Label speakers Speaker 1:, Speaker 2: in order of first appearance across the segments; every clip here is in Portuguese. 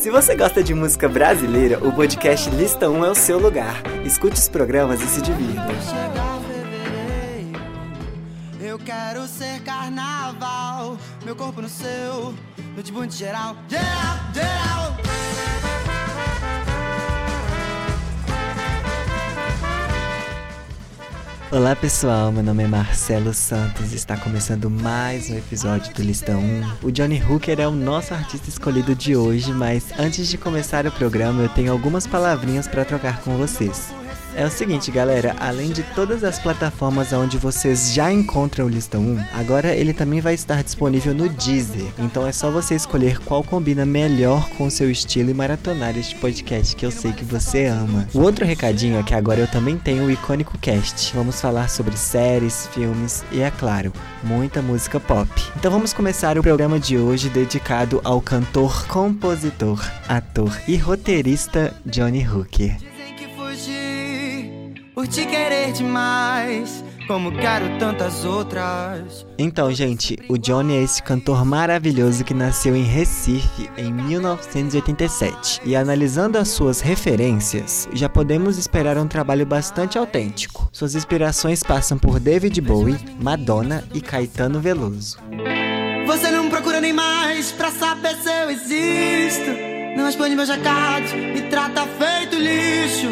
Speaker 1: Se você gosta de música brasileira, o podcast Lista 1 é o seu lugar. Escute os programas e se divirta.
Speaker 2: Eu quero ser carnaval, meu corpo no seu, no de geral, geral, geral.
Speaker 1: Olá pessoal, meu nome é Marcelo Santos e está começando mais um episódio do Listão 1. O Johnny Hooker é o nosso artista escolhido de hoje, mas antes de começar o programa eu tenho algumas palavrinhas para trocar com vocês. É o seguinte, galera, além de todas as plataformas onde vocês já encontram o Listão 1, agora ele também vai estar disponível no Deezer. Então é só você escolher qual combina melhor com o seu estilo e maratonar este podcast que eu sei que você ama. O outro recadinho é que agora eu também tenho o Icônico Cast. Vamos falar sobre séries, filmes e, é claro, muita música pop. Então vamos começar o programa de hoje dedicado ao cantor, compositor, ator e roteirista Johnny Hooker
Speaker 2: por te querer demais, como quero tantas outras.
Speaker 1: Então, gente, o Johnny é esse cantor maravilhoso que nasceu em Recife em 1987. E analisando as suas referências, já podemos esperar um trabalho bastante autêntico. Suas inspirações passam por David Bowie, Madonna e Caetano Veloso.
Speaker 2: Você não procura nem mais pra saber se eu existo. Não responde meus recados, me trata lixo.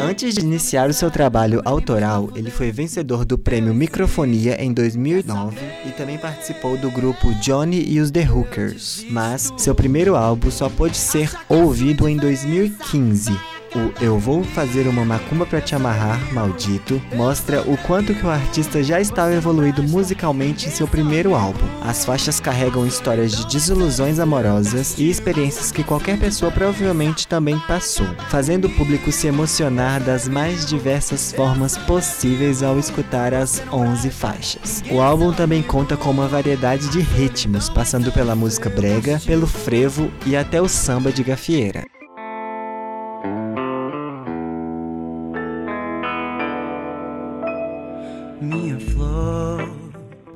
Speaker 1: Antes de iniciar o seu trabalho autoral, ele foi vencedor do prêmio Microfonia em 2009 e também participou do grupo Johnny e os The Hookers. Mas seu primeiro álbum só pôde ser ouvido em 2015 o Eu Vou Fazer Uma Macumba Pra Te Amarrar, Maldito, mostra o quanto que o artista já estava evoluído musicalmente em seu primeiro álbum. As faixas carregam histórias de desilusões amorosas e experiências que qualquer pessoa provavelmente também passou, fazendo o público se emocionar das mais diversas formas possíveis ao escutar as 11 faixas. O álbum também conta com uma variedade de ritmos, passando pela música brega, pelo frevo e até o samba de gafieira.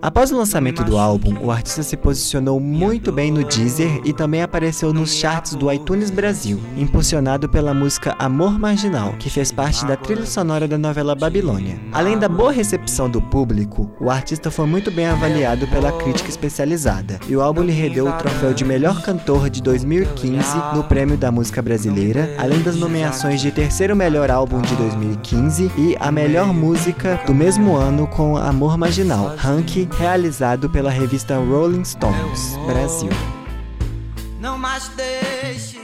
Speaker 1: Após o lançamento do álbum, o artista se posicionou muito bem no Deezer e também apareceu nos charts do iTunes Brasil, impulsionado pela música Amor Marginal, que fez parte da trilha sonora da novela Babilônia. Além da boa recepção do público, o artista foi muito bem avaliado pela crítica especializada, e o álbum lhe rendeu o troféu de melhor cantor de 2015 no Prêmio da Música Brasileira, além das nomeações de terceiro melhor álbum de 2015 e a melhor música do mesmo ano com Amor Marginal, ranking realizado pela revista Rolling Stones Brasil.
Speaker 2: Não mais deixes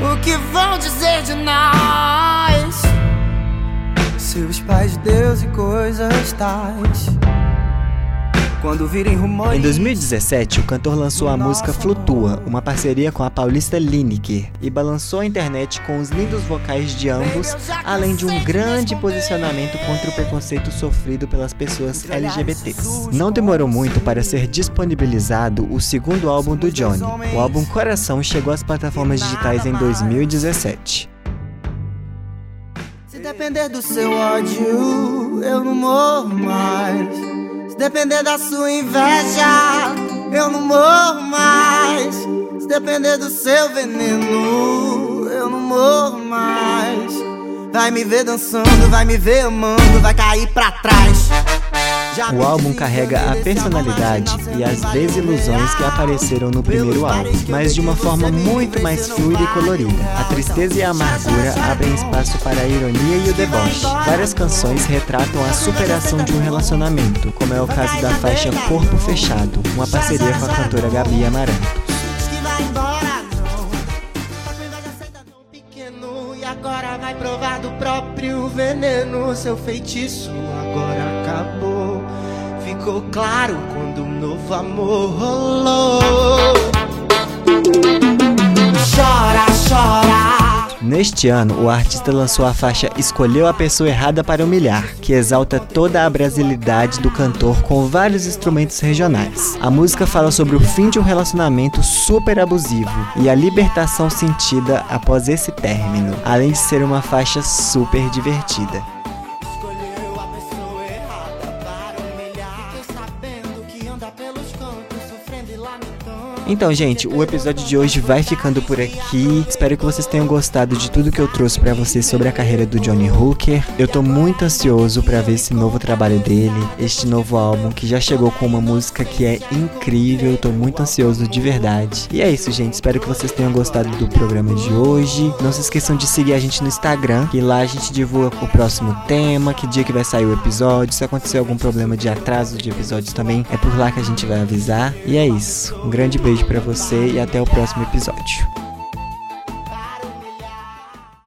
Speaker 2: o que vão dizer de nós. Seus pais, Deus e coisas tais. Quando virem rumores.
Speaker 1: Em 2017, o cantor lançou a música Flutua, uma parceria com a paulista Lineker, e balançou a internet com os lindos vocais de ambos, além de um grande posicionamento contra o preconceito sofrido pelas pessoas LGBTs. Não demorou muito para ser disponibilizado o segundo álbum do Johnny. O álbum Coração chegou às plataformas digitais em 2017.
Speaker 2: Se depender do seu ódio, eu não morro mais depender da sua inveja, eu não morro mais. Se depender do seu veneno, eu não morro mais. Vai me ver dançando, vai me ver amando, vai cair pra trás.
Speaker 1: O álbum carrega a personalidade e as desilusões que apareceram no primeiro álbum, mas de uma forma muito mais fluida e colorida. A tristeza e a amargura abrem espaço para a ironia e o deboche. Várias canções retratam a superação de um relacionamento, como é o caso da faixa Corpo Fechado, uma parceria com a cantora Gabi Amarantos.
Speaker 2: Agora vai provar do próprio veneno, seu feitiço agora acabou ficou claro quando um novo amor rolou. Chora, chora.
Speaker 1: Neste ano, o artista lançou a faixa Escolheu a Pessoa Errada para Humilhar, que exalta toda a brasilidade do cantor com vários instrumentos regionais. A música fala sobre o fim de um relacionamento super abusivo e a libertação sentida após esse término, além de ser uma faixa super divertida. Então, gente, o episódio de hoje vai ficando por aqui. Espero que vocês tenham gostado de tudo que eu trouxe para vocês sobre a carreira do Johnny Hooker. Eu tô muito ansioso para ver esse novo trabalho dele, este novo álbum que já chegou com uma música que é incrível. Tô muito ansioso de verdade. E é isso, gente. Espero que vocês tenham gostado do programa de hoje. Não se esqueçam de seguir a gente no Instagram, que lá a gente divulga o próximo tema, que dia que vai sair o episódio. Se acontecer algum problema de atraso de episódios também, é por lá que a gente vai avisar. E é isso. Um grande beijo para você e até o próximo episódio.